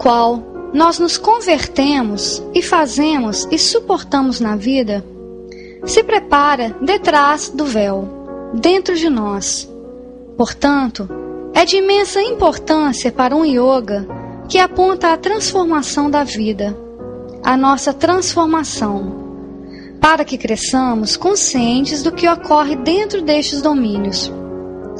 Qual nós nos convertemos e fazemos e suportamos na vida se prepara detrás do véu, dentro de nós. Portanto, é de imensa importância para um yoga que aponta a transformação da vida, a nossa transformação, para que cresçamos conscientes do que ocorre dentro destes domínios.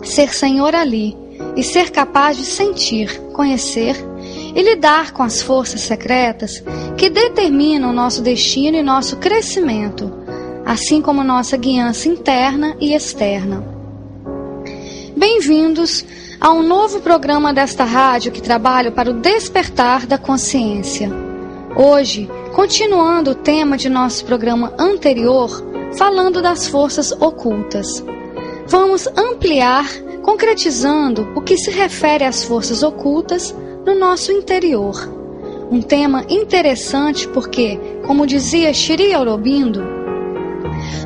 Ser senhor ali e ser capaz de sentir, conhecer e lidar com as forças secretas que determinam nosso destino e nosso crescimento, assim como nossa guiança interna e externa. Bem-vindos a um novo programa desta rádio que trabalha para o despertar da consciência. Hoje, continuando o tema de nosso programa anterior, falando das forças ocultas. Vamos ampliar, concretizando o que se refere às forças ocultas no nosso interior. Um tema interessante porque, como dizia Shri Aurobindo,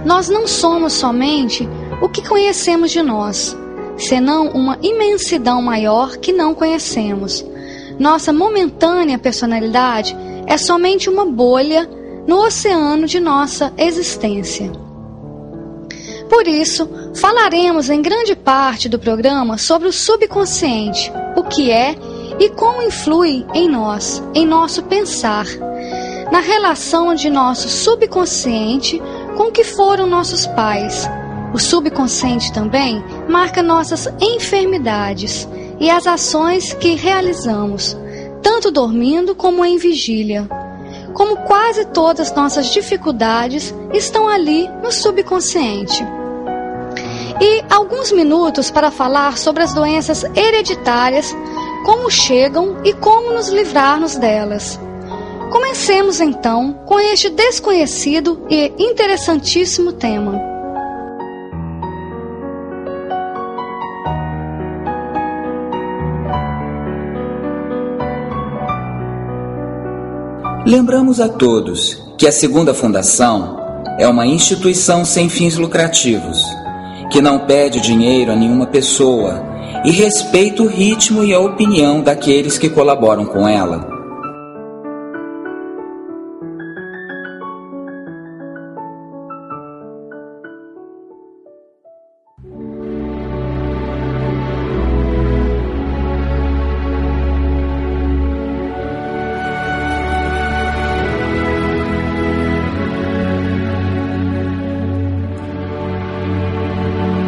nós não somos somente o que conhecemos de nós, senão uma imensidão maior que não conhecemos. Nossa momentânea personalidade é somente uma bolha no oceano de nossa existência. Por isso, falaremos em grande parte do programa sobre o subconsciente, o que é e como influi em nós, em nosso pensar, na relação de nosso subconsciente com o que foram nossos pais. O subconsciente também marca nossas enfermidades e as ações que realizamos, tanto dormindo como em vigília. Como quase todas nossas dificuldades estão ali no subconsciente. E alguns minutos para falar sobre as doenças hereditárias como chegam e como nos livrarmos delas. Comecemos então com este desconhecido e interessantíssimo tema. Lembramos a todos que a Segunda Fundação é uma instituição sem fins lucrativos, que não pede dinheiro a nenhuma pessoa e respeita o ritmo e a opinião daqueles que colaboram com ela.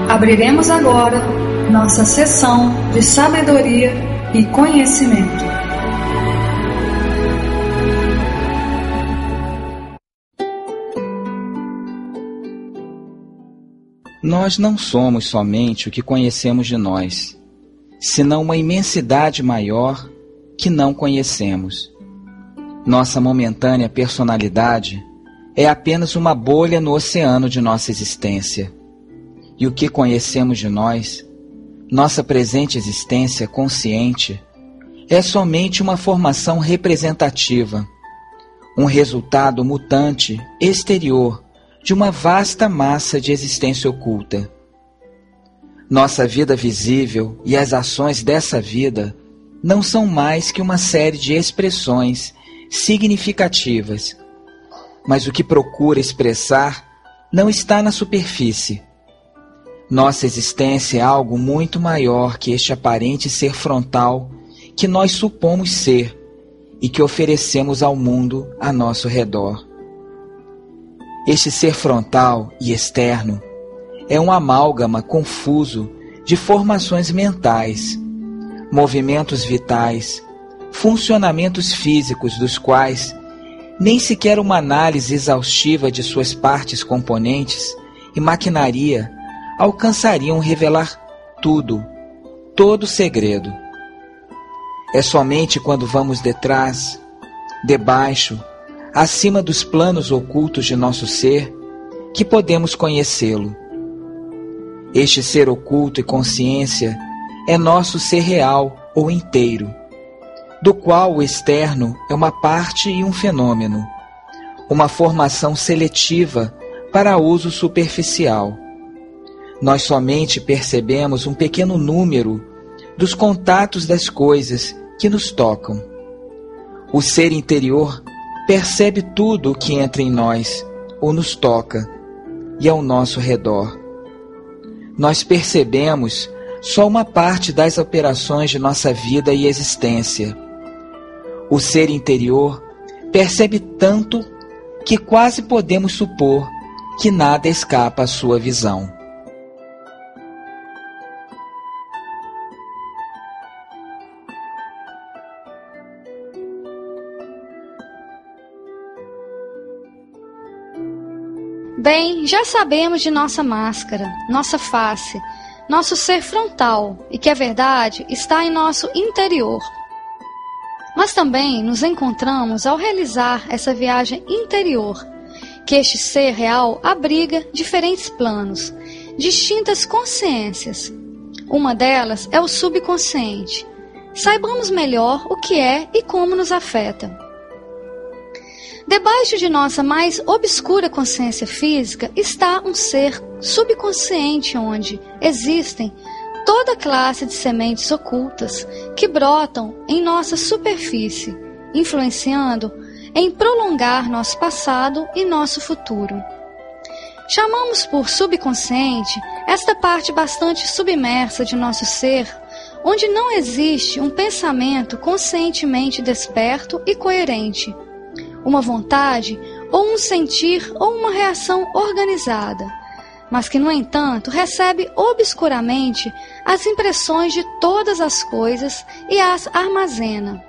Abriremos agora nossa sessão de sabedoria e conhecimento. Nós não somos somente o que conhecemos de nós, senão uma imensidade maior que não conhecemos. Nossa momentânea personalidade é apenas uma bolha no oceano de nossa existência. E o que conhecemos de nós, nossa presente existência consciente, é somente uma formação representativa, um resultado mutante exterior de uma vasta massa de existência oculta. Nossa vida visível e as ações dessa vida não são mais que uma série de expressões significativas mas o que procura expressar não está na superfície. Nossa existência é algo muito maior que este aparente ser frontal que nós supomos ser e que oferecemos ao mundo a nosso redor. Este ser frontal e externo é um amálgama confuso de formações mentais, movimentos vitais, funcionamentos físicos dos quais nem sequer uma análise exaustiva de suas partes componentes e maquinaria alcançariam revelar tudo, todo o segredo. É somente quando vamos detrás, debaixo, acima dos planos ocultos de nosso ser, que podemos conhecê-lo. Este ser oculto e consciência é nosso ser real ou inteiro do qual o externo é uma parte e um fenômeno, uma formação seletiva para uso superficial. Nós somente percebemos um pequeno número dos contatos das coisas que nos tocam. O ser interior percebe tudo o que entra em nós ou nos toca e ao nosso redor. Nós percebemos só uma parte das operações de nossa vida e existência o ser interior percebe tanto que quase podemos supor que nada escapa à sua visão. Bem, já sabemos de nossa máscara, nossa face, nosso ser frontal e que a verdade está em nosso interior. Mas também nos encontramos ao realizar essa viagem interior, que este ser real abriga diferentes planos, distintas consciências. Uma delas é o subconsciente. Saibamos melhor o que é e como nos afeta. Debaixo de nossa mais obscura consciência física está um ser subconsciente onde existem toda classe de sementes ocultas que brotam em nossa superfície, influenciando em prolongar nosso passado e nosso futuro. Chamamos por subconsciente esta parte bastante submersa de nosso ser, onde não existe um pensamento conscientemente desperto e coerente, uma vontade ou um sentir ou uma reação organizada mas que, no entanto, recebe obscuramente as impressões de todas as coisas e as armazena.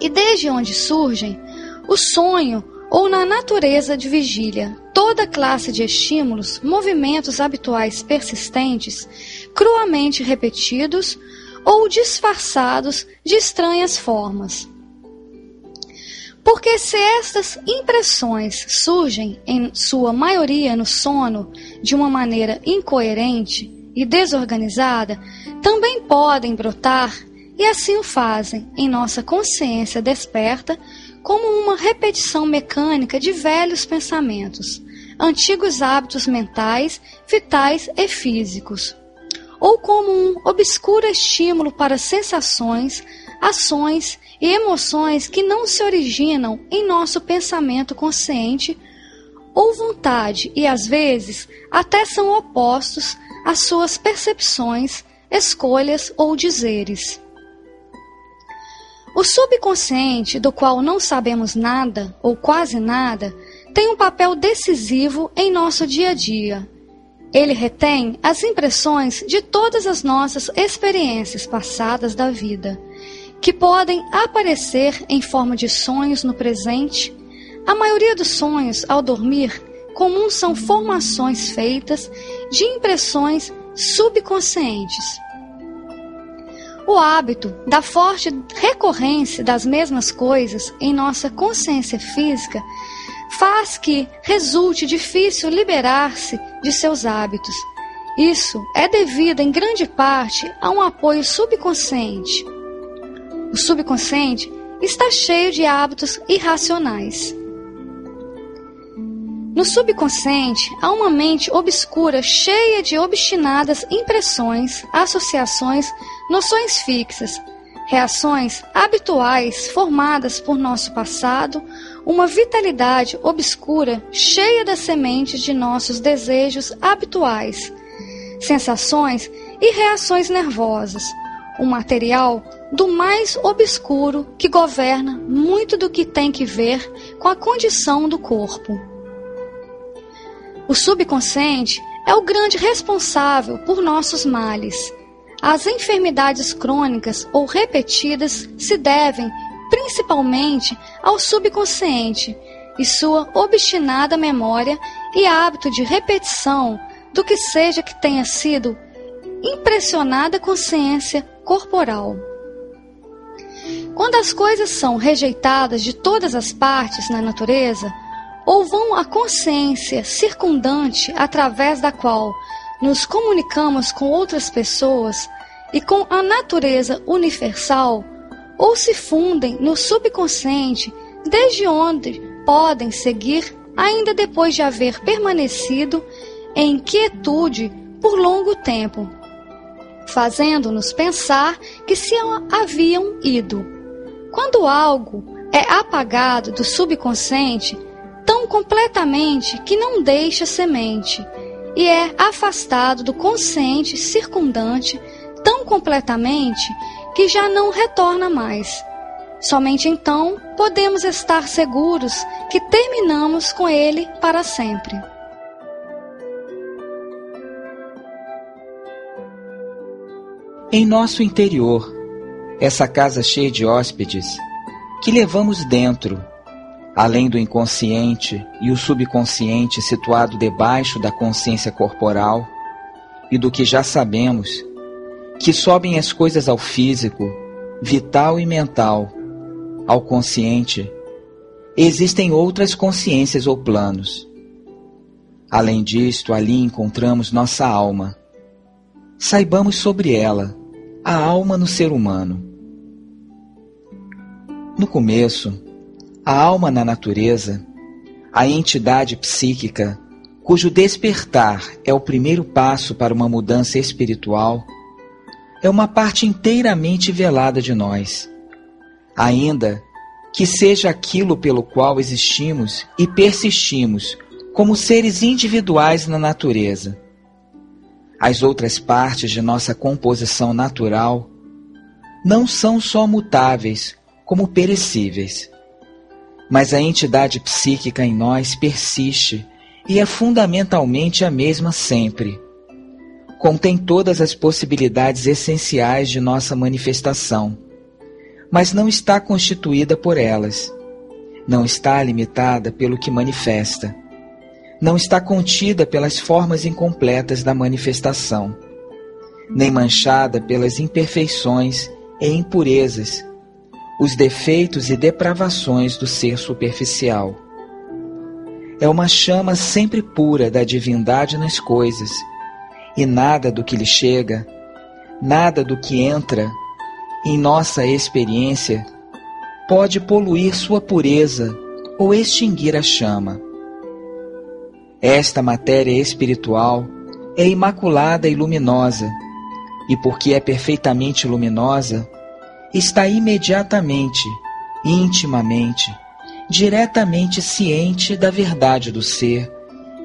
E desde onde surgem, o sonho ou na natureza de vigília, toda classe de estímulos, movimentos habituais persistentes, cruamente repetidos ou disfarçados de estranhas formas. Porque se estas impressões surgem em sua maioria no sono de uma maneira incoerente e desorganizada, também podem brotar, e assim o fazem, em nossa consciência desperta, como uma repetição mecânica de velhos pensamentos, antigos hábitos mentais, vitais e físicos, ou como um obscuro estímulo para sensações, ações e emoções que não se originam em nosso pensamento consciente ou vontade e às vezes até são opostos às suas percepções, escolhas ou dizeres. O subconsciente, do qual não sabemos nada ou quase nada, tem um papel decisivo em nosso dia a dia. Ele retém as impressões de todas as nossas experiências passadas da vida, que podem aparecer em forma de sonhos no presente. A maioria dos sonhos, ao dormir, comuns são formações feitas de impressões subconscientes. O hábito da forte recorrência das mesmas coisas em nossa consciência física faz que resulte difícil liberar-se de seus hábitos. Isso é devido em grande parte a um apoio subconsciente. O subconsciente está cheio de hábitos irracionais. No subconsciente, há uma mente obscura cheia de obstinadas impressões, associações, noções fixas, reações habituais formadas por nosso passado, uma vitalidade obscura cheia das sementes de nossos desejos habituais, sensações e reações nervosas, um material do mais obscuro que governa muito do que tem que ver com a condição do corpo. O subconsciente é o grande responsável por nossos males. As enfermidades crônicas ou repetidas se devem principalmente ao subconsciente e sua obstinada memória e hábito de repetição do que seja que tenha sido impressionada consciência corporal. Quando as coisas são rejeitadas de todas as partes na natureza, ou vão à consciência circundante através da qual nos comunicamos com outras pessoas e com a natureza universal, ou se fundem no subconsciente, desde onde podem seguir ainda depois de haver permanecido em quietude por longo tempo, fazendo-nos pensar que se haviam ido. Quando algo é apagado do subconsciente, tão completamente que não deixa semente, e é afastado do consciente circundante tão completamente que já não retorna mais. Somente então podemos estar seguros que terminamos com ele para sempre. Em nosso interior, essa casa cheia de hóspedes, que levamos dentro além do inconsciente e o subconsciente situado debaixo da consciência corporal, e do que já sabemos, que sobem as coisas ao físico, vital e mental, ao consciente, existem outras consciências ou planos. Além disto, ali encontramos nossa alma. Saibamos sobre ela, a alma no ser humano. No começo, a alma na natureza, a entidade psíquica, cujo despertar é o primeiro passo para uma mudança espiritual, é uma parte inteiramente velada de nós. Ainda que seja aquilo pelo qual existimos e persistimos como seres individuais na natureza. As outras partes de nossa composição natural não são só mutáveis, como perecíveis mas a entidade psíquica em nós persiste e é fundamentalmente a mesma sempre. Contém todas as possibilidades essenciais de nossa manifestação, mas não está constituída por elas. Não está limitada pelo que manifesta. Não está contida pelas formas incompletas da manifestação, nem manchada pelas imperfeições e impurezas os defeitos e depravações do ser superficial. É uma chama sempre pura da divindade nas coisas, e nada do que lhe chega, nada do que entra em nossa experiência pode poluir sua pureza ou extinguir a chama. Esta matéria espiritual é imaculada e luminosa, e porque é perfeitamente luminosa, está imediatamente, intimamente, diretamente ciente da verdade do ser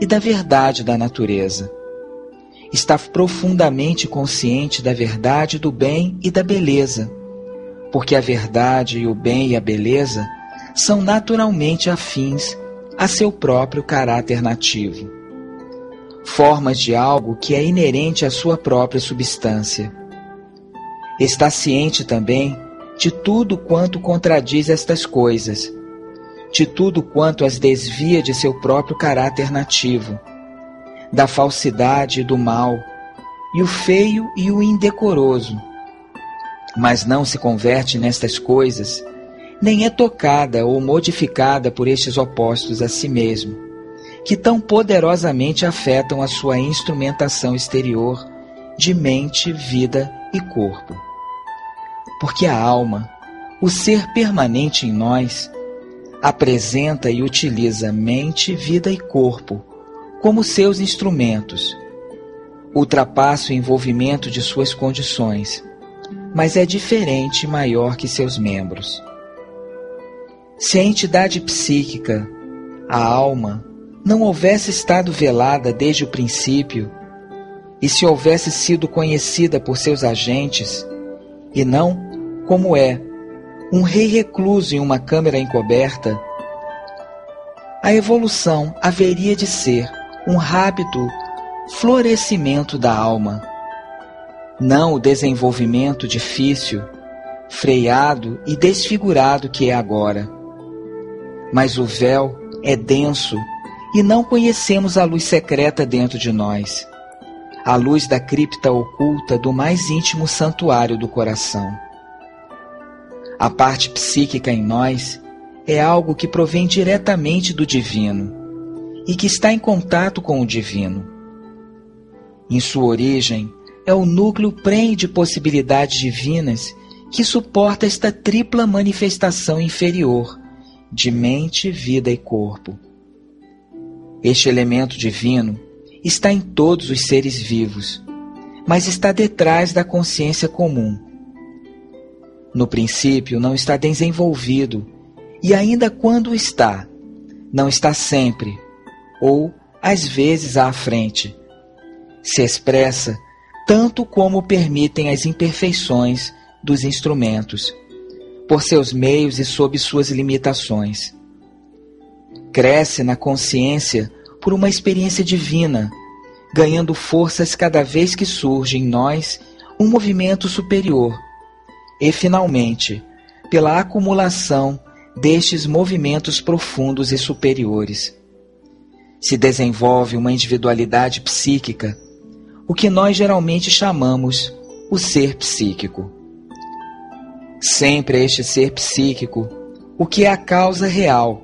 e da verdade da natureza. Está profundamente consciente da verdade do bem e da beleza, porque a verdade e o bem e a beleza são naturalmente afins a seu próprio caráter nativo. formas de algo que é inerente à sua própria substância. Está ciente também de tudo quanto contradiz estas coisas, de tudo quanto as desvia de seu próprio caráter nativo, da falsidade e do mal, e o feio e o indecoroso. Mas não se converte nestas coisas, nem é tocada ou modificada por estes opostos a si mesmo, que tão poderosamente afetam a sua instrumentação exterior de mente, vida e corpo. Porque a alma, o ser permanente em nós, apresenta e utiliza mente, vida e corpo como seus instrumentos. Ultrapassa o envolvimento de suas condições, mas é diferente e maior que seus membros. Se a entidade psíquica, a alma, não houvesse estado velada desde o princípio, e se houvesse sido conhecida por seus agentes, e não, como é, um rei recluso em uma câmara encoberta, a evolução haveria de ser um rápido florescimento da alma, não o desenvolvimento difícil, freado e desfigurado que é agora. Mas o véu é denso e não conhecemos a luz secreta dentro de nós, a luz da cripta oculta do mais íntimo santuário do coração. A parte psíquica em nós é algo que provém diretamente do divino e que está em contato com o divino. Em sua origem, é o núcleo prenhe de possibilidades divinas que suporta esta tripla manifestação inferior de mente, vida e corpo. Este elemento divino está em todos os seres vivos, mas está detrás da consciência comum no princípio, não está desenvolvido, e ainda quando está, não está sempre, ou às vezes à frente. Se expressa tanto como permitem as imperfeições dos instrumentos, por seus meios e sob suas limitações. Cresce na consciência por uma experiência divina, ganhando forças cada vez que surge em nós um movimento superior e, finalmente, pela acumulação destes movimentos profundos e superiores. Se desenvolve uma individualidade psíquica, o que nós geralmente chamamos o ser psíquico. Sempre este ser psíquico, o que é a causa real,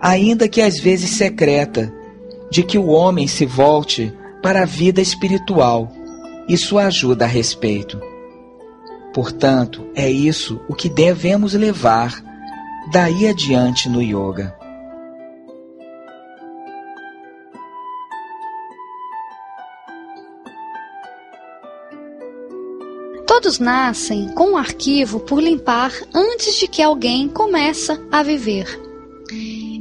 ainda que às vezes secreta, de que o homem se volte para a vida espiritual e sua ajuda a respeito. Portanto, é isso o que devemos levar daí adiante no yoga. Todos nascem com um arquivo por limpar antes de que alguém começa a viver.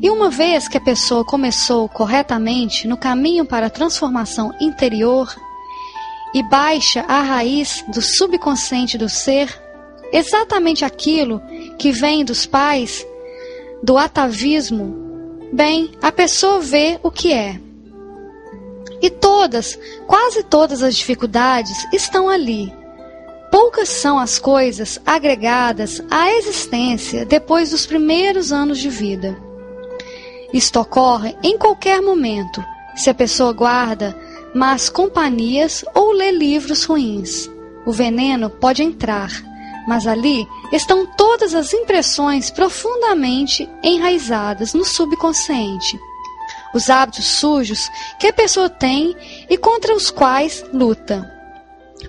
E uma vez que a pessoa começou corretamente no caminho para a transformação interior e baixa a raiz do subconsciente do ser, exatamente aquilo que vem dos pais, do atavismo, bem, a pessoa vê o que é. E todas, quase todas as dificuldades estão ali. Poucas são as coisas agregadas à existência depois dos primeiros anos de vida. Isto ocorre em qualquer momento, se a pessoa guarda mas companhias ou ler livros ruins. O veneno pode entrar, mas ali estão todas as impressões profundamente enraizadas no subconsciente. Os hábitos sujos que a pessoa tem e contra os quais luta.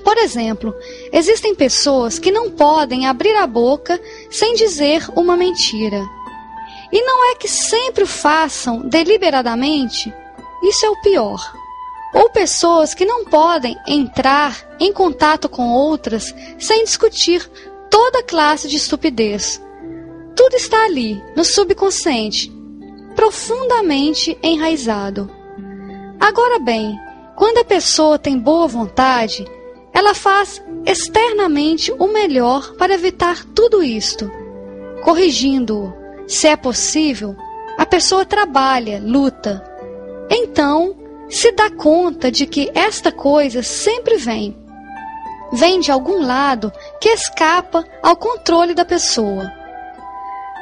Por exemplo, existem pessoas que não podem abrir a boca sem dizer uma mentira. E não é que sempre o façam deliberadamente, isso é o pior ou pessoas que não podem entrar em contato com outras sem discutir toda classe de estupidez. Tudo está ali, no subconsciente, profundamente enraizado. Agora bem, quando a pessoa tem boa vontade, ela faz externamente o melhor para evitar tudo isto. Corrigindo-o, se é possível, a pessoa trabalha, luta. Então, se dá conta de que esta coisa sempre vem. Vem de algum lado que escapa ao controle da pessoa.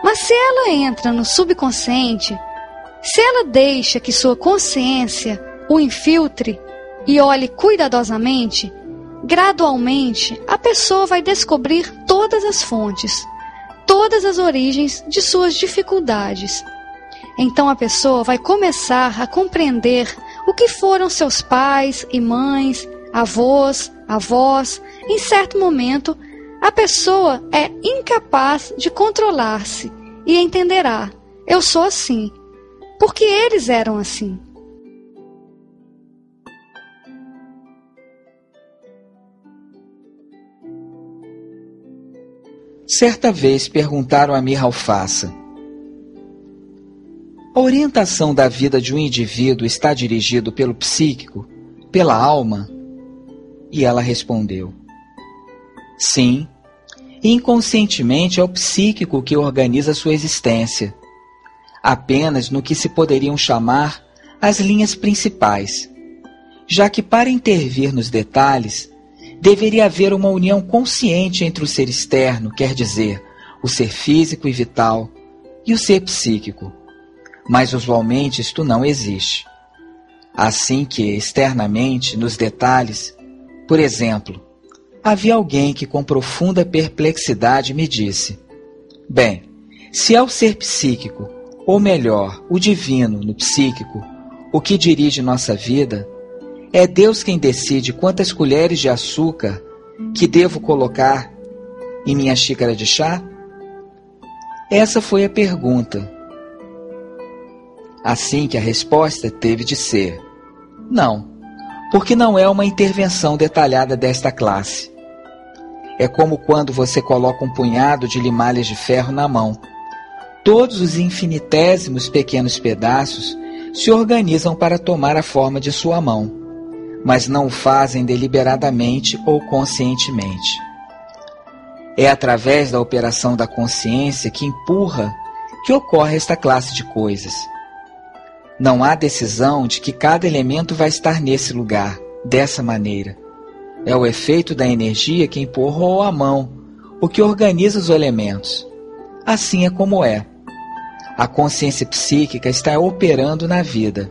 Mas se ela entra no subconsciente, se ela deixa que sua consciência o infiltre e olhe cuidadosamente, gradualmente a pessoa vai descobrir todas as fontes, todas as origens de suas dificuldades. Então a pessoa vai começar a compreender o que foram seus pais e mães, avós, avós. Em certo momento, a pessoa é incapaz de controlar-se e entenderá: eu sou assim, porque eles eram assim. Certa vez perguntaram a Mirra Alfaça: A orientação da vida de um indivíduo está dirigido pelo psíquico, pela alma? E ela respondeu: Sim. Inconscientemente é o psíquico que organiza sua existência, apenas no que se poderiam chamar as linhas principais, já que para intervir nos detalhes deveria haver uma união consciente entre o ser externo, quer dizer, o ser físico e vital, e o ser psíquico. Mas usualmente isto não existe. Assim que, externamente, nos detalhes, por exemplo, havia alguém que com profunda perplexidade me disse: Bem, se é o ser psíquico, ou melhor, o divino no psíquico, o que dirige nossa vida, é Deus quem decide quantas colheres de açúcar que devo colocar em minha xícara de chá? Essa foi a pergunta. Assim que a resposta teve de ser: não, porque não é uma intervenção detalhada desta classe. É como quando você coloca um punhado de limalhas de ferro na mão. Todos os infinitésimos pequenos pedaços se organizam para tomar a forma de sua mão mas não o fazem deliberadamente ou conscientemente. É através da operação da consciência que empurra que ocorre esta classe de coisas. Não há decisão de que cada elemento vai estar nesse lugar, dessa maneira. É o efeito da energia que empurrou a mão, o que organiza os elementos. Assim é como é. A consciência psíquica está operando na vida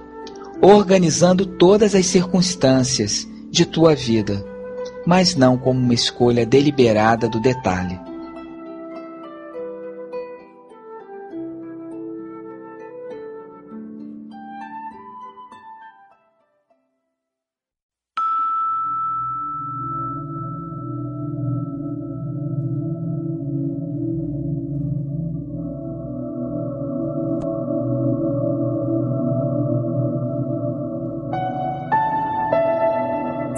organizando todas as circunstâncias de tua vida, mas não como uma escolha deliberada do detalhe.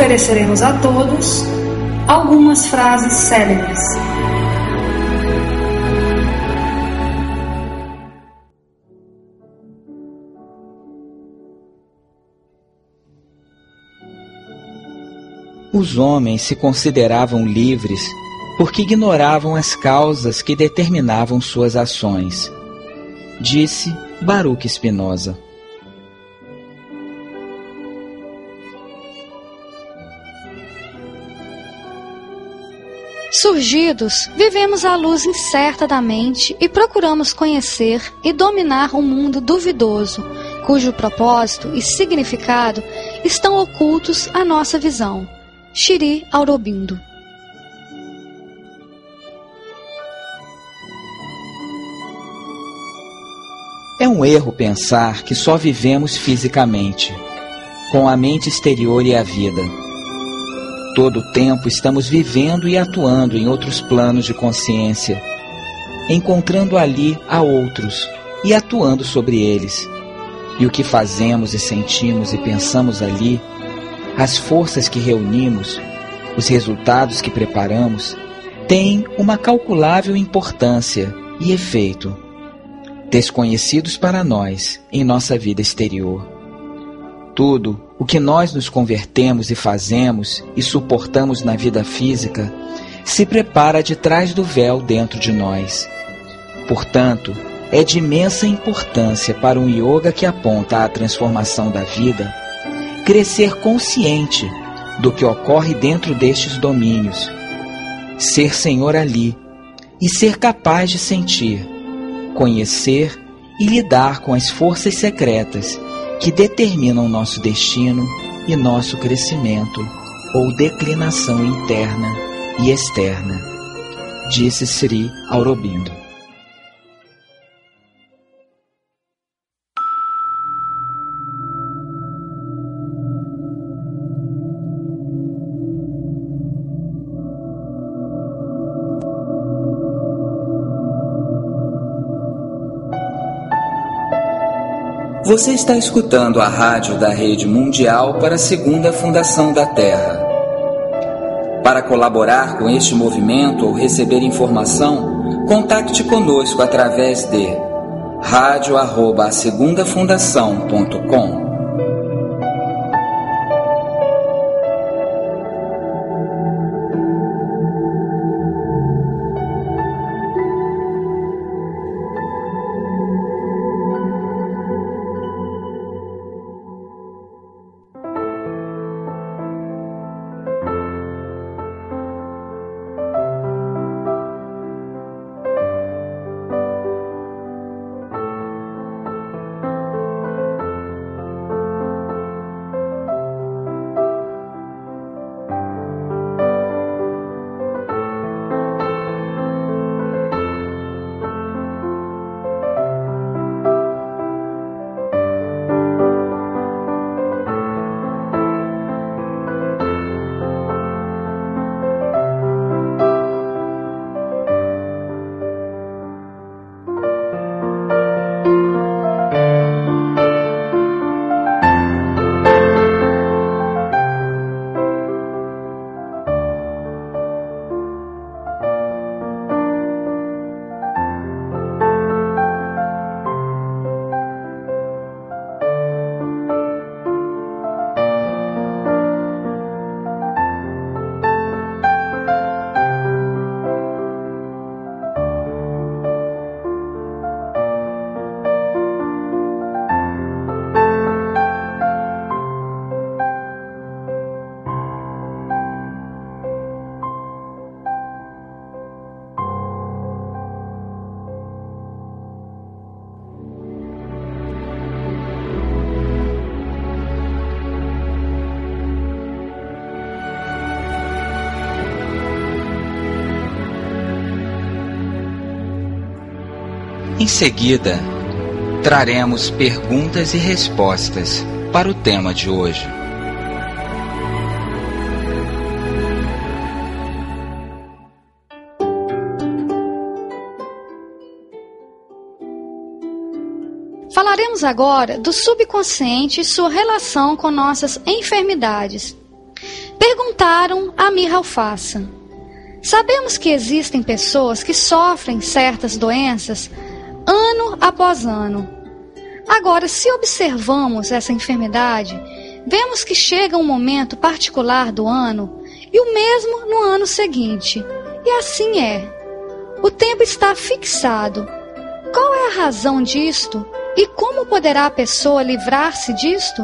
ofereceremos a todos algumas frases célebres. Os homens se consideravam livres porque ignoravam as causas que determinavam suas ações, disse Baruch Spinoza. Surgidos, vivemos à luz incerta da mente e procuramos conhecer e dominar um mundo duvidoso, cujo propósito e significado estão ocultos à nossa visão. Shiri Aurobindo É um erro pensar que só vivemos fisicamente, com a mente exterior e a vida. Todo o tempo estamos vivendo e atuando em outros planos de consciência, encontrando ali a outros e atuando sobre eles. E o que fazemos e sentimos e pensamos ali, as forças que reunimos, os resultados que preparamos, têm uma calculável importância e efeito, desconhecidos para nós em nossa vida exterior. Tudo o que nós nos convertemos e fazemos e suportamos na vida física se prepara de trás do véu dentro de nós. Portanto, é de imensa importância para um yoga que aponta à transformação da vida crescer consciente do que ocorre dentro destes domínios, ser senhor ali e ser capaz de sentir, conhecer e lidar com as forças secretas que determinam nosso destino e nosso crescimento ou declinação interna e externa, disse Sri Aurobindo. Você está escutando a rádio da Rede Mundial para a Segunda Fundação da Terra. Para colaborar com este movimento ou receber informação, contacte conosco através de radio@segundafundação.com. Em seguida, traremos perguntas e respostas para o tema de hoje. Falaremos agora do subconsciente e sua relação com nossas enfermidades. perguntaram a Mirra Alfaça: Sabemos que existem pessoas que sofrem certas doenças ano após ano. Agora, se observamos essa enfermidade, vemos que chega um momento particular do ano e o mesmo no ano seguinte. E assim é. O tempo está fixado. Qual é a razão disto e como poderá a pessoa livrar-se disto?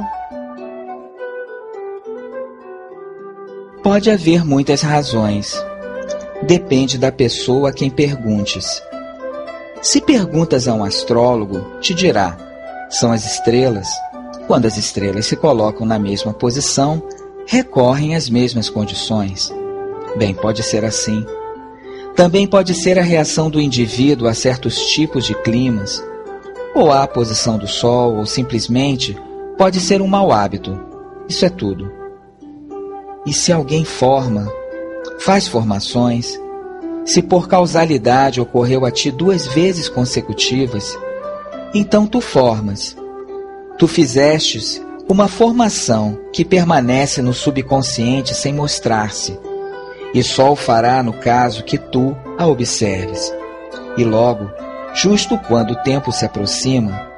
Pode haver muitas razões. Depende da pessoa a quem perguntes. Se perguntas a um astrólogo, te dirá: são as estrelas. Quando as estrelas se colocam na mesma posição, recorrem às mesmas condições. Bem, pode ser assim. Também pode ser a reação do indivíduo a certos tipos de climas, ou à posição do Sol, ou simplesmente pode ser um mau hábito. Isso é tudo. E se alguém forma, faz formações, se por causalidade ocorreu a ti duas vezes consecutivas, então tu formas. Tu fizestes uma formação que permanece no subconsciente sem mostrar-se, e só o fará no caso que tu a observes. E logo, justo quando o tempo se aproxima,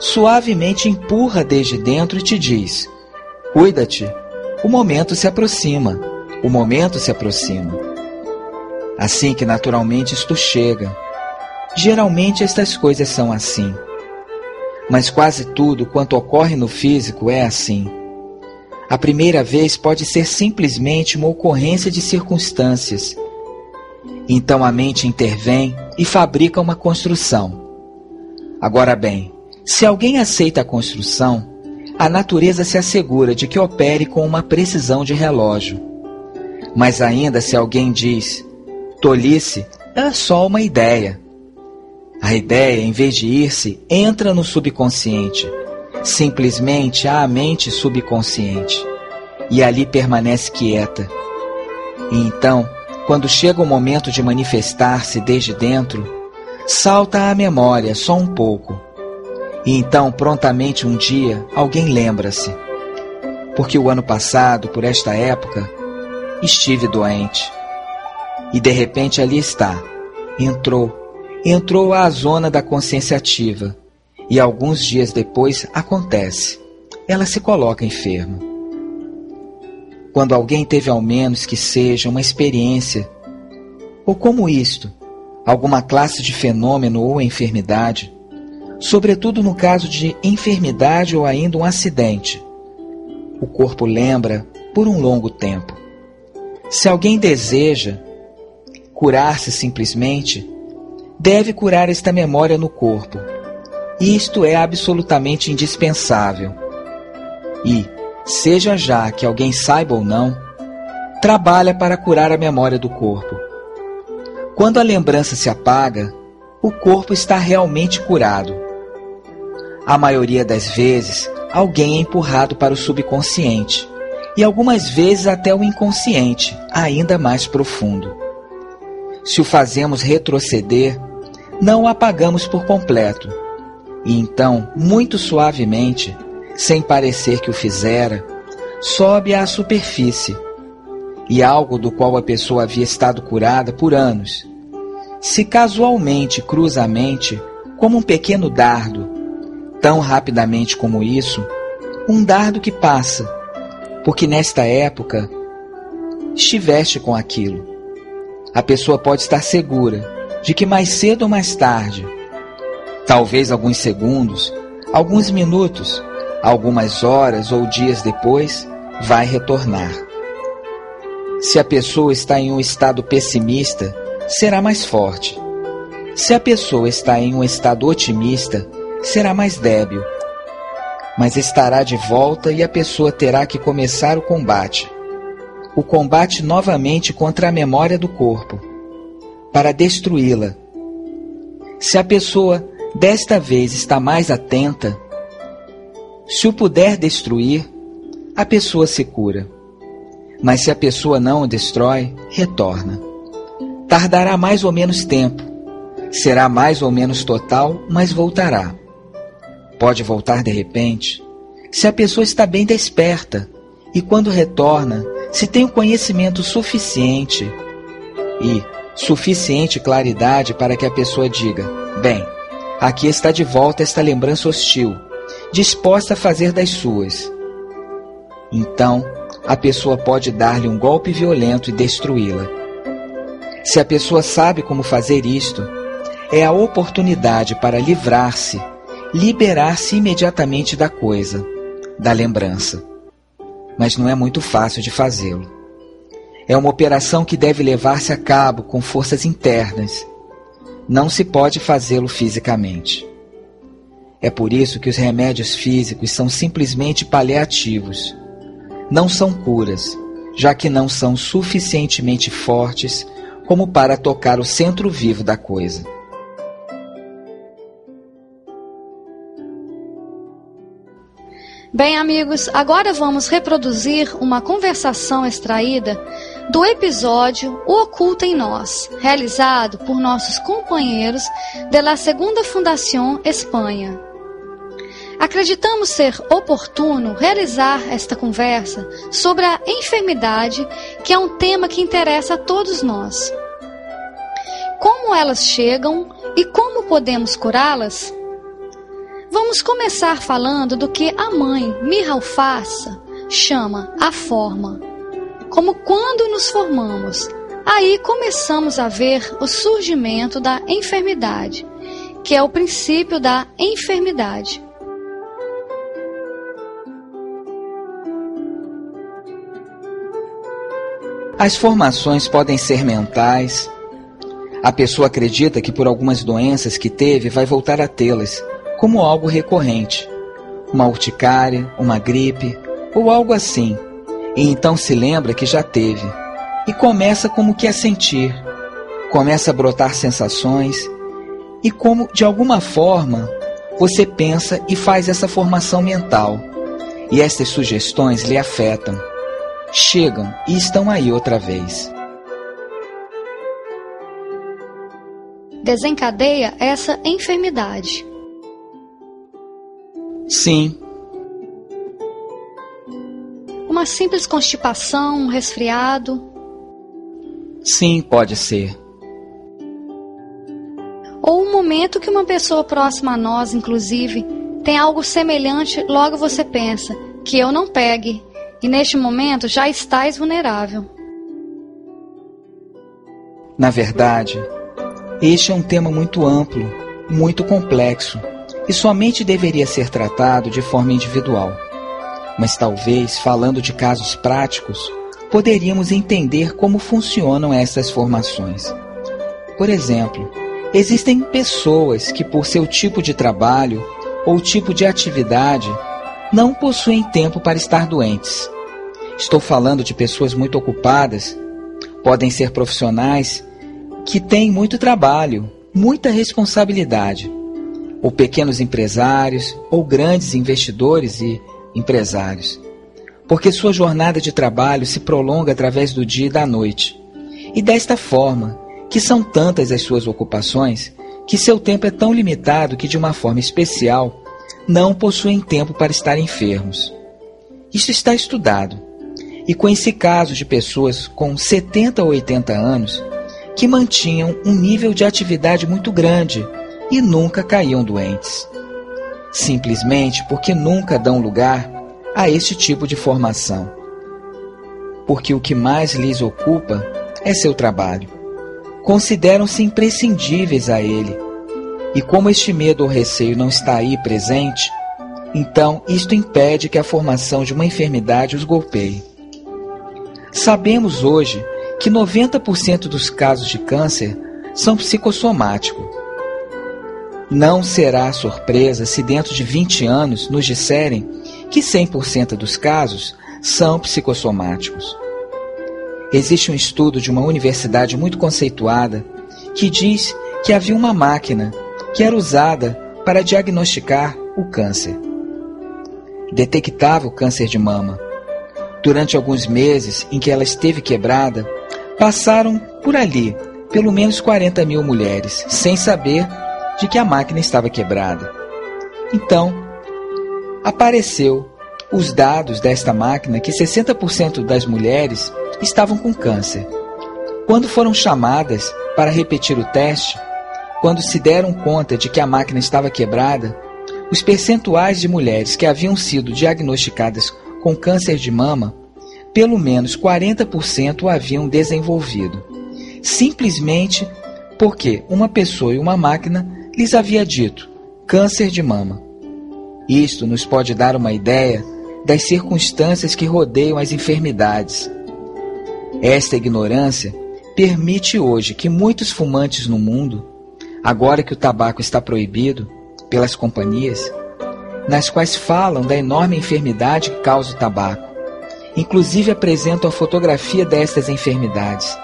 suavemente empurra desde dentro e te diz: Cuida-te, o momento se aproxima, o momento se aproxima. Assim que naturalmente isto chega. Geralmente estas coisas são assim. Mas quase tudo quanto ocorre no físico é assim. A primeira vez pode ser simplesmente uma ocorrência de circunstâncias. Então a mente intervém e fabrica uma construção. Agora bem, se alguém aceita a construção, a natureza se assegura de que opere com uma precisão de relógio. Mas ainda se alguém diz, tolice, é só uma ideia. A ideia, em vez de ir-se, entra no subconsciente, simplesmente à mente subconsciente, e ali permanece quieta. E então, quando chega o momento de manifestar-se desde dentro, salta à memória só um pouco. E então, prontamente um dia, alguém lembra-se. Porque o ano passado, por esta época, estive doente. E de repente ali está, entrou entrou à zona da consciência ativa e alguns dias depois acontece. Ela se coloca enferma. Quando alguém teve ao menos que seja uma experiência, ou como isto, alguma classe de fenômeno ou enfermidade, sobretudo no caso de enfermidade ou ainda um acidente, o corpo lembra por um longo tempo. Se alguém deseja curar-se simplesmente, deve curar esta memória no corpo. Isto é absolutamente indispensável. E, seja já que alguém saiba ou não, trabalha para curar a memória do corpo. Quando a lembrança se apaga, o corpo está realmente curado. A maioria das vezes, alguém é empurrado para o subconsciente e algumas vezes até o inconsciente, ainda mais profundo. Se o fazemos retroceder, não o apagamos por completo. E então, muito suavemente, sem parecer que o fizera, sobe à superfície. E algo do qual a pessoa havia estado curada por anos, se casualmente cruza a mente como um pequeno dardo, tão rapidamente como isso, um dardo que passa, porque nesta época estiveste com aquilo. A pessoa pode estar segura de que mais cedo ou mais tarde, talvez alguns segundos, alguns minutos, algumas horas ou dias depois, vai retornar. Se a pessoa está em um estado pessimista, será mais forte. Se a pessoa está em um estado otimista, será mais débil. Mas estará de volta e a pessoa terá que começar o combate. O combate novamente contra a memória do corpo para destruí-la. Se a pessoa desta vez está mais atenta, se o puder destruir, a pessoa se cura. Mas se a pessoa não o destrói, retorna. Tardará mais ou menos tempo, será mais ou menos total, mas voltará. Pode voltar de repente, se a pessoa está bem desperta e quando retorna, se tem o conhecimento suficiente e suficiente claridade para que a pessoa diga: bem, aqui está de volta esta lembrança hostil, disposta a fazer das suas. Então, a pessoa pode dar-lhe um golpe violento e destruí-la. Se a pessoa sabe como fazer isto, é a oportunidade para livrar-se, liberar-se imediatamente da coisa, da lembrança. Mas não é muito fácil de fazê-lo. É uma operação que deve levar-se a cabo com forças internas. Não se pode fazê-lo fisicamente. É por isso que os remédios físicos são simplesmente paliativos. Não são curas, já que não são suficientemente fortes como para tocar o centro vivo da coisa. Bem, amigos, agora vamos reproduzir uma conversação extraída do episódio O Oculto em Nós, realizado por nossos companheiros da Segunda Fundação Espanha. Acreditamos ser oportuno realizar esta conversa sobre a enfermidade, que é um tema que interessa a todos nós. Como elas chegam e como podemos curá-las? Vamos começar falando do que a mãe Mihalfassa chama a forma. Como quando nos formamos, aí começamos a ver o surgimento da enfermidade, que é o princípio da enfermidade. As formações podem ser mentais. A pessoa acredita que por algumas doenças que teve vai voltar a tê-las como algo recorrente, uma urticária, uma gripe ou algo assim, e então se lembra que já teve e começa como que a sentir, começa a brotar sensações e como de alguma forma você pensa e faz essa formação mental. E estas sugestões lhe afetam, chegam e estão aí outra vez. Desencadeia essa enfermidade. Sim. Uma simples constipação, um resfriado? Sim, pode ser. Ou um momento que uma pessoa próxima a nós, inclusive, tem algo semelhante, logo você pensa que eu não pegue, e neste momento já estás vulnerável. Na verdade, este é um tema muito amplo, muito complexo e somente deveria ser tratado de forma individual. Mas talvez, falando de casos práticos, poderíamos entender como funcionam essas formações. Por exemplo, existem pessoas que, por seu tipo de trabalho ou tipo de atividade, não possuem tempo para estar doentes. Estou falando de pessoas muito ocupadas, podem ser profissionais que têm muito trabalho, muita responsabilidade ou pequenos empresários, ou grandes investidores e empresários. Porque sua jornada de trabalho se prolonga através do dia e da noite. E desta forma, que são tantas as suas ocupações, que seu tempo é tão limitado que, de uma forma especial, não possuem tempo para estar enfermos. Isso está estudado. E conheci casos de pessoas com 70 ou 80 anos que mantinham um nível de atividade muito grande e nunca caíam doentes. Simplesmente porque nunca dão lugar a este tipo de formação. Porque o que mais lhes ocupa é seu trabalho. Consideram-se imprescindíveis a ele. E como este medo ou receio não está aí presente, então isto impede que a formação de uma enfermidade os golpeie. Sabemos hoje que 90% dos casos de câncer são psicossomáticos não será surpresa se dentro de 20 anos nos disserem que 100% dos casos são psicossomáticos. Existe um estudo de uma universidade muito conceituada que diz que havia uma máquina que era usada para diagnosticar o câncer. Detectava o câncer de mama. Durante alguns meses em que ela esteve quebrada, passaram por ali pelo menos 40 mil mulheres, sem saber de que a máquina estava quebrada. Então, apareceu os dados desta máquina que 60% das mulheres estavam com câncer. Quando foram chamadas para repetir o teste, quando se deram conta de que a máquina estava quebrada, os percentuais de mulheres que haviam sido diagnosticadas com câncer de mama, pelo menos 40% o haviam desenvolvido, simplesmente porque uma pessoa e uma máquina lhes havia dito câncer de mama. Isto nos pode dar uma ideia das circunstâncias que rodeiam as enfermidades. Esta ignorância permite hoje que muitos fumantes no mundo, agora que o tabaco está proibido pelas companhias, nas quais falam da enorme enfermidade que causa o tabaco, inclusive apresentam a fotografia destas enfermidades.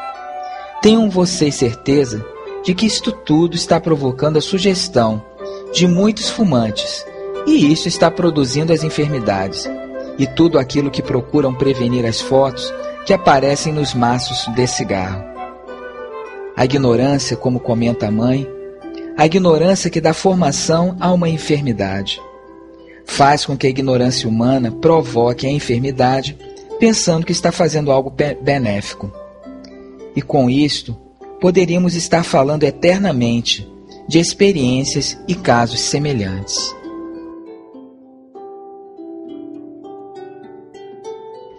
Tenham vocês certeza de que isto tudo está provocando a sugestão de muitos fumantes, e isso está produzindo as enfermidades e tudo aquilo que procuram prevenir as fotos que aparecem nos maços de cigarro. A ignorância, como comenta a mãe, a ignorância que dá formação a uma enfermidade. Faz com que a ignorância humana provoque a enfermidade pensando que está fazendo algo benéfico. E com isto, poderíamos estar falando eternamente de experiências e casos semelhantes.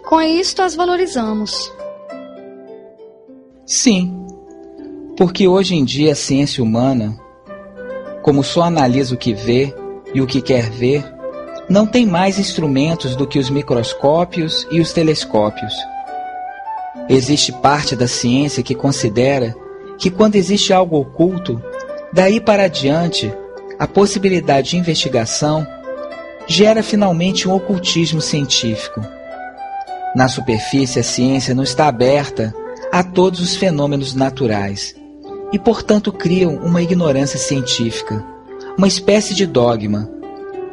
Com isto as valorizamos. Sim, porque hoje em dia a ciência humana, como só analisa o que vê e o que quer ver, não tem mais instrumentos do que os microscópios e os telescópios. Existe parte da ciência que considera que quando existe algo oculto, daí para adiante, a possibilidade de investigação gera finalmente um ocultismo científico. Na superfície, a ciência não está aberta a todos os fenômenos naturais e, portanto, criam uma ignorância científica, uma espécie de dogma,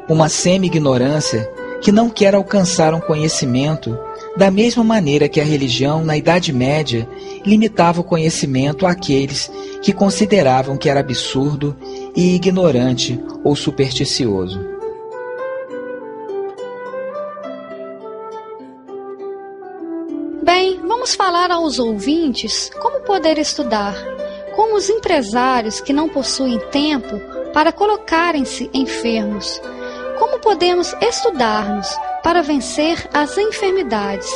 uma semi-ignorância que não quer alcançar um conhecimento da mesma maneira que a religião, na Idade Média, limitava o conhecimento àqueles que consideravam que era absurdo e ignorante ou supersticioso. Vamos falar aos ouvintes como poder estudar, como os empresários que não possuem tempo para colocarem-se enfermos. Como podemos estudar-nos para vencer as enfermidades?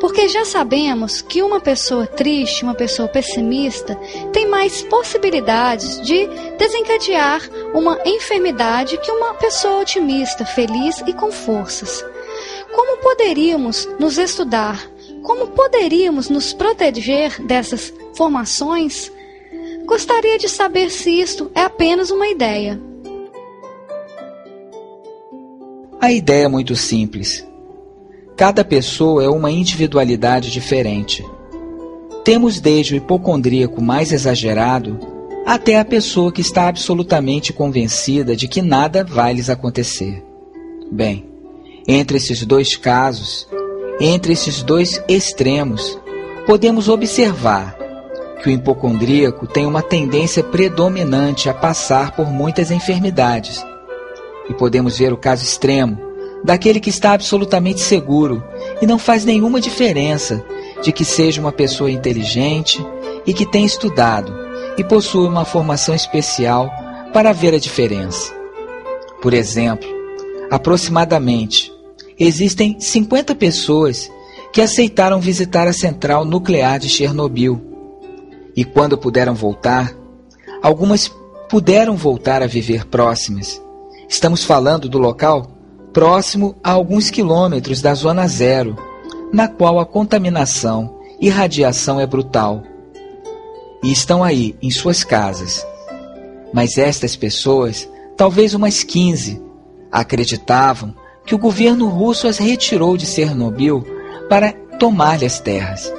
Porque já sabemos que uma pessoa triste, uma pessoa pessimista, tem mais possibilidades de desencadear uma enfermidade que uma pessoa otimista, feliz e com forças. Como poderíamos nos estudar como poderíamos nos proteger dessas formações? Gostaria de saber se isto é apenas uma ideia. A ideia é muito simples. Cada pessoa é uma individualidade diferente. Temos desde o hipocondríaco mais exagerado até a pessoa que está absolutamente convencida de que nada vai lhes acontecer. Bem, entre esses dois casos, entre esses dois extremos, podemos observar que o hipocondríaco tem uma tendência predominante a passar por muitas enfermidades. E podemos ver o caso extremo daquele que está absolutamente seguro e não faz nenhuma diferença de que seja uma pessoa inteligente e que tenha estudado e possui uma formação especial para ver a diferença. Por exemplo, aproximadamente existem 50 pessoas que aceitaram visitar a central nuclear de Chernobyl. E quando puderam voltar, algumas puderam voltar a viver próximas. Estamos falando do local próximo a alguns quilômetros da zona zero, na qual a contaminação e radiação é brutal. E estão aí, em suas casas. Mas estas pessoas, talvez umas 15, acreditavam que o governo russo as retirou de Chernobyl para tomar-lhe as terras.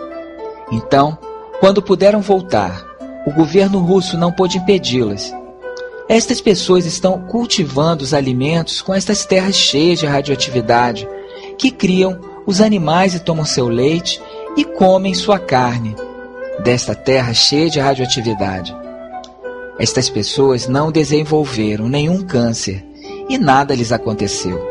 Então, quando puderam voltar, o governo russo não pôde impedi-las. Estas pessoas estão cultivando os alimentos com estas terras cheias de radioatividade, que criam os animais e tomam seu leite e comem sua carne, desta terra cheia de radioatividade. Estas pessoas não desenvolveram nenhum câncer e nada lhes aconteceu.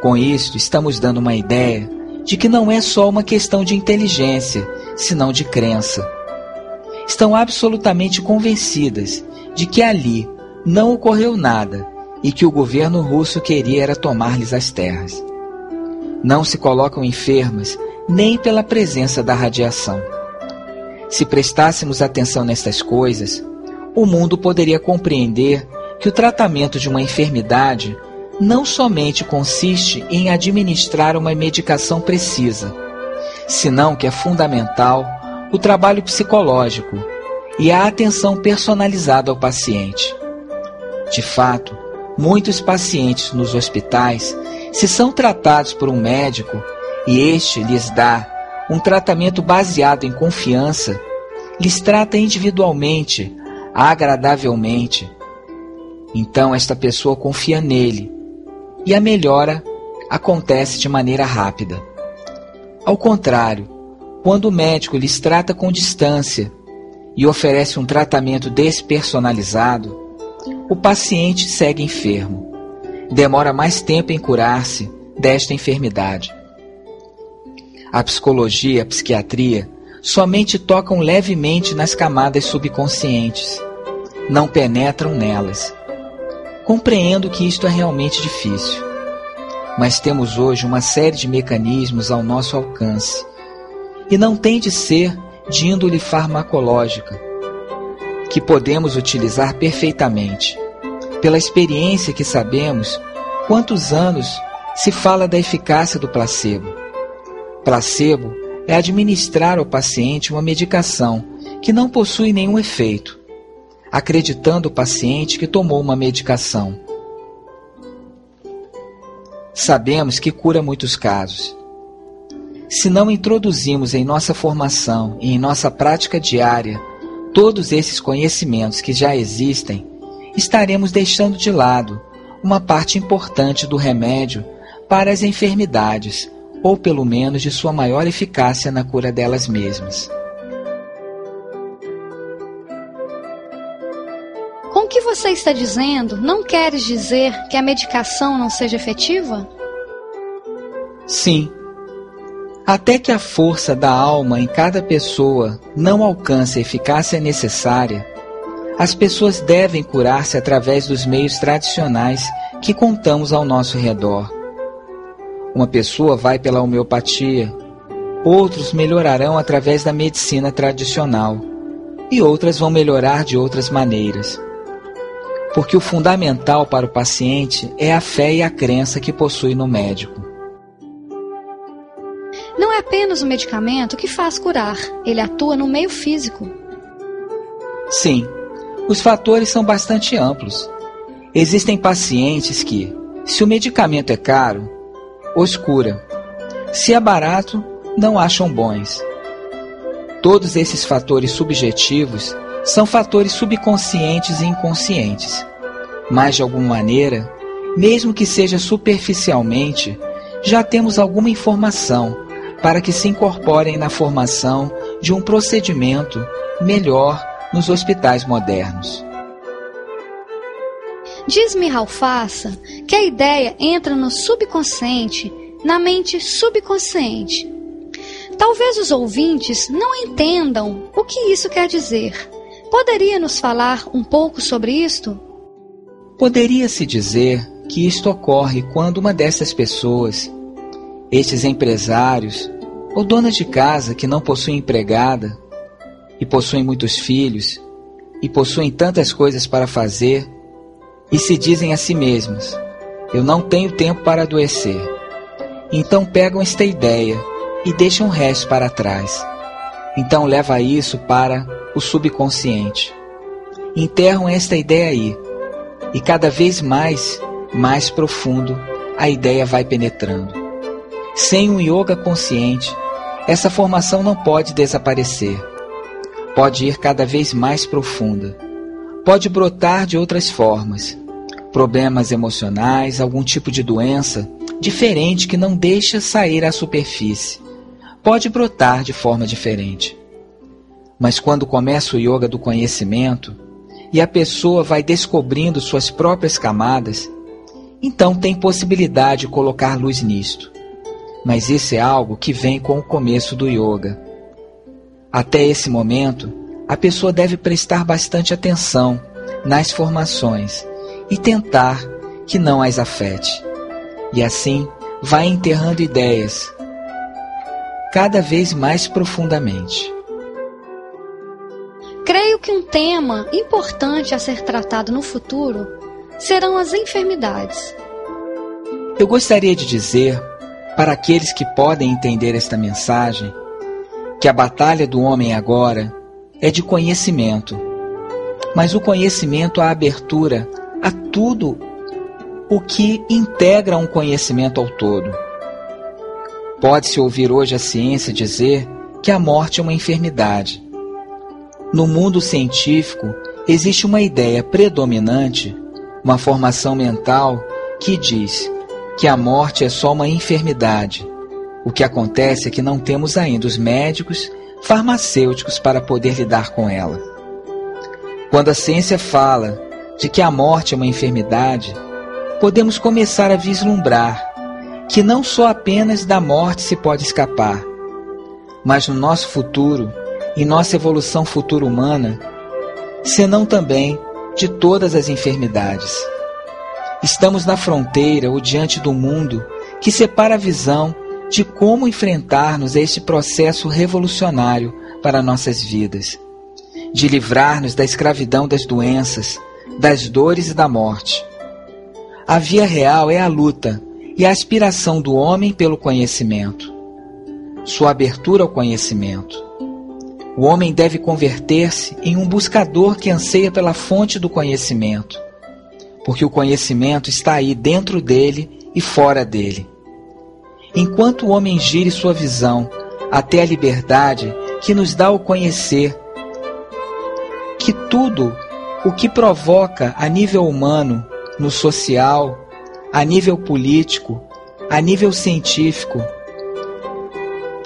Com isto, estamos dando uma ideia de que não é só uma questão de inteligência, senão de crença. Estão absolutamente convencidas de que ali não ocorreu nada e que o governo russo queria era tomar-lhes as terras. Não se colocam enfermas nem pela presença da radiação. Se prestássemos atenção nestas coisas, o mundo poderia compreender que o tratamento de uma enfermidade não somente consiste em administrar uma medicação precisa, senão que é fundamental o trabalho psicológico e a atenção personalizada ao paciente. De fato, muitos pacientes nos hospitais, se são tratados por um médico e este lhes dá um tratamento baseado em confiança, lhes trata individualmente, agradavelmente. Então esta pessoa confia nele e a melhora acontece de maneira rápida. Ao contrário, quando o médico lhes trata com distância e oferece um tratamento despersonalizado, o paciente segue enfermo. Demora mais tempo em curar-se desta enfermidade. A psicologia e a psiquiatria somente tocam levemente nas camadas subconscientes, não penetram nelas. Compreendo que isto é realmente difícil, mas temos hoje uma série de mecanismos ao nosso alcance e não tem de ser de índole farmacológica, que podemos utilizar perfeitamente. Pela experiência que sabemos, quantos anos se fala da eficácia do placebo. Placebo é administrar ao paciente uma medicação que não possui nenhum efeito, acreditando o paciente que tomou uma medicação. Sabemos que cura muitos casos. Se não introduzimos em nossa formação e em nossa prática diária todos esses conhecimentos que já existem, estaremos deixando de lado uma parte importante do remédio para as enfermidades, ou pelo menos de sua maior eficácia na cura delas mesmas. Com o que você está dizendo, não queres dizer que a medicação não seja efetiva? Sim. Até que a força da alma em cada pessoa não alcance a eficácia necessária, as pessoas devem curar-se através dos meios tradicionais que contamos ao nosso redor. Uma pessoa vai pela homeopatia, outros melhorarão através da medicina tradicional e outras vão melhorar de outras maneiras porque o fundamental para o paciente é a fé e a crença que possui no médico. Não é apenas o medicamento que faz curar, ele atua no meio físico. Sim, os fatores são bastante amplos. Existem pacientes que, se o medicamento é caro, os cura. Se é barato, não acham bons. Todos esses fatores subjetivos são fatores subconscientes e inconscientes. Mas, de alguma maneira, mesmo que seja superficialmente, já temos alguma informação para que se incorporem na formação de um procedimento melhor nos hospitais modernos. Diz-me, Ralfaça, que a ideia entra no subconsciente, na mente subconsciente. Talvez os ouvintes não entendam o que isso quer dizer. Poderia nos falar um pouco sobre isto? Poderia-se dizer que isto ocorre quando uma dessas pessoas, estes empresários ou donas de casa que não possuem empregada e possuem muitos filhos e possuem tantas coisas para fazer e se dizem a si mesmos: Eu não tenho tempo para adoecer. Então pegam esta ideia e deixam o resto para trás. Então leva isso para o subconsciente. Enterram esta ideia aí, e cada vez mais, mais profundo, a ideia vai penetrando. Sem um yoga consciente, essa formação não pode desaparecer. Pode ir cada vez mais profunda. Pode brotar de outras formas. Problemas emocionais, algum tipo de doença diferente que não deixa sair à superfície. Pode brotar de forma diferente. Mas quando começa o yoga do conhecimento e a pessoa vai descobrindo suas próprias camadas, então tem possibilidade de colocar luz nisto. Mas isso é algo que vem com o começo do yoga. Até esse momento, a pessoa deve prestar bastante atenção nas formações e tentar que não as afete. E assim vai enterrando ideias cada vez mais profundamente. Creio que um tema importante a ser tratado no futuro serão as enfermidades. Eu gostaria de dizer, para aqueles que podem entender esta mensagem, que a batalha do homem agora é de conhecimento, mas o conhecimento a abertura a tudo o que integra um conhecimento ao todo. Pode-se ouvir hoje a ciência dizer que a morte é uma enfermidade. No mundo científico, existe uma ideia predominante, uma formação mental que diz que a morte é só uma enfermidade. O que acontece é que não temos ainda os médicos, farmacêuticos para poder lidar com ela. Quando a ciência fala de que a morte é uma enfermidade, podemos começar a vislumbrar que não só apenas da morte se pode escapar, mas no nosso futuro e nossa evolução futura humana, senão também de todas as enfermidades. Estamos na fronteira ou diante do mundo que separa a visão de como enfrentarmos este processo revolucionário para nossas vidas, de livrar-nos da escravidão das doenças, das dores e da morte. A via real é a luta e a aspiração do homem pelo conhecimento, sua abertura ao conhecimento. O homem deve converter-se em um buscador que anseia pela fonte do conhecimento, porque o conhecimento está aí dentro dele e fora dele. Enquanto o homem gire sua visão até a liberdade que nos dá o conhecer, que tudo o que provoca a nível humano, no social, a nível político, a nível científico,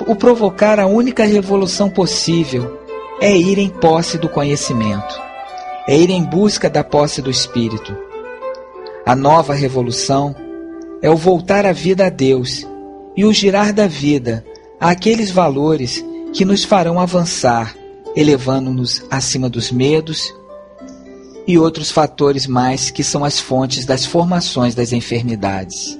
o provocar a única revolução possível é ir em posse do conhecimento, é ir em busca da posse do Espírito. A nova revolução é o voltar a vida a Deus e o girar da vida àqueles valores que nos farão avançar, elevando-nos acima dos medos e outros fatores mais que são as fontes das formações das enfermidades.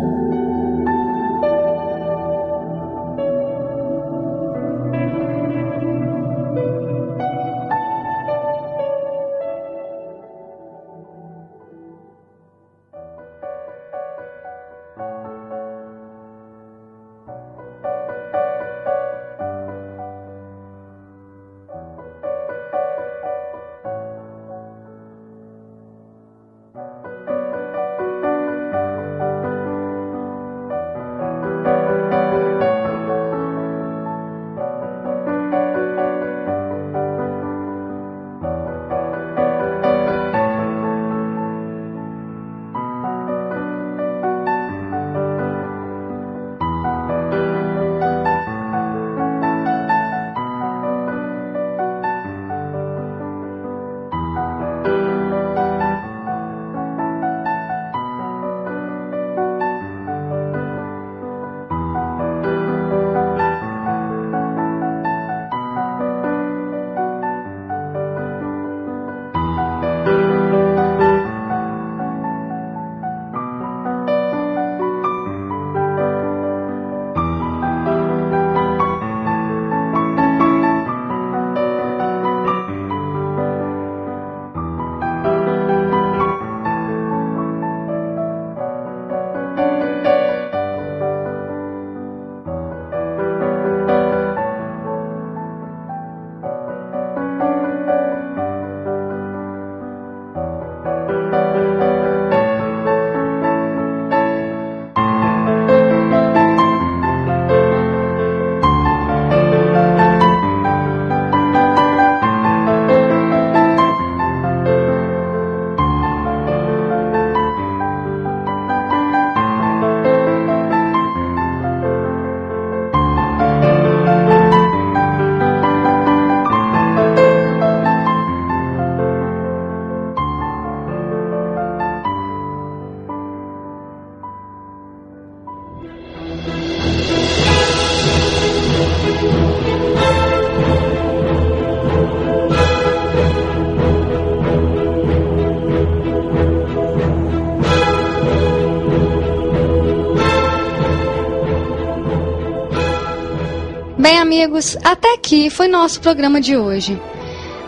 amigos, até aqui foi nosso programa de hoje.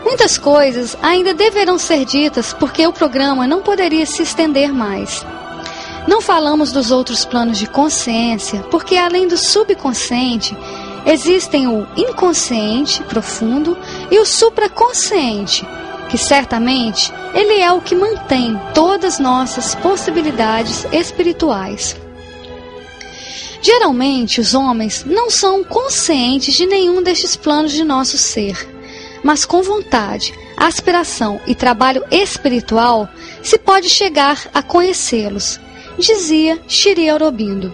Muitas coisas ainda deverão ser ditas porque o programa não poderia se estender mais. Não falamos dos outros planos de consciência, porque além do subconsciente, existem o inconsciente profundo e o supraconsciente, que certamente ele é o que mantém todas nossas possibilidades espirituais. Geralmente, os homens não são conscientes de nenhum destes planos de nosso ser, mas com vontade, aspiração e trabalho espiritual se pode chegar a conhecê-los, dizia Shiri Aurobindo.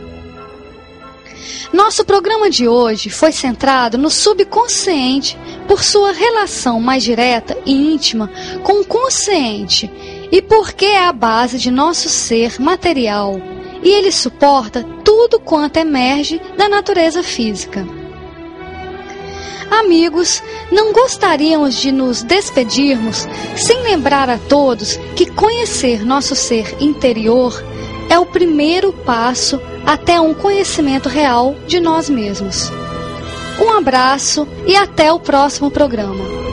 Nosso programa de hoje foi centrado no subconsciente por sua relação mais direta e íntima com o consciente e porque é a base de nosso ser material e ele suporta tudo quanto emerge da natureza física. Amigos, não gostaríamos de nos despedirmos sem lembrar a todos que conhecer nosso ser interior é o primeiro passo até um conhecimento real de nós mesmos. Um abraço e até o próximo programa.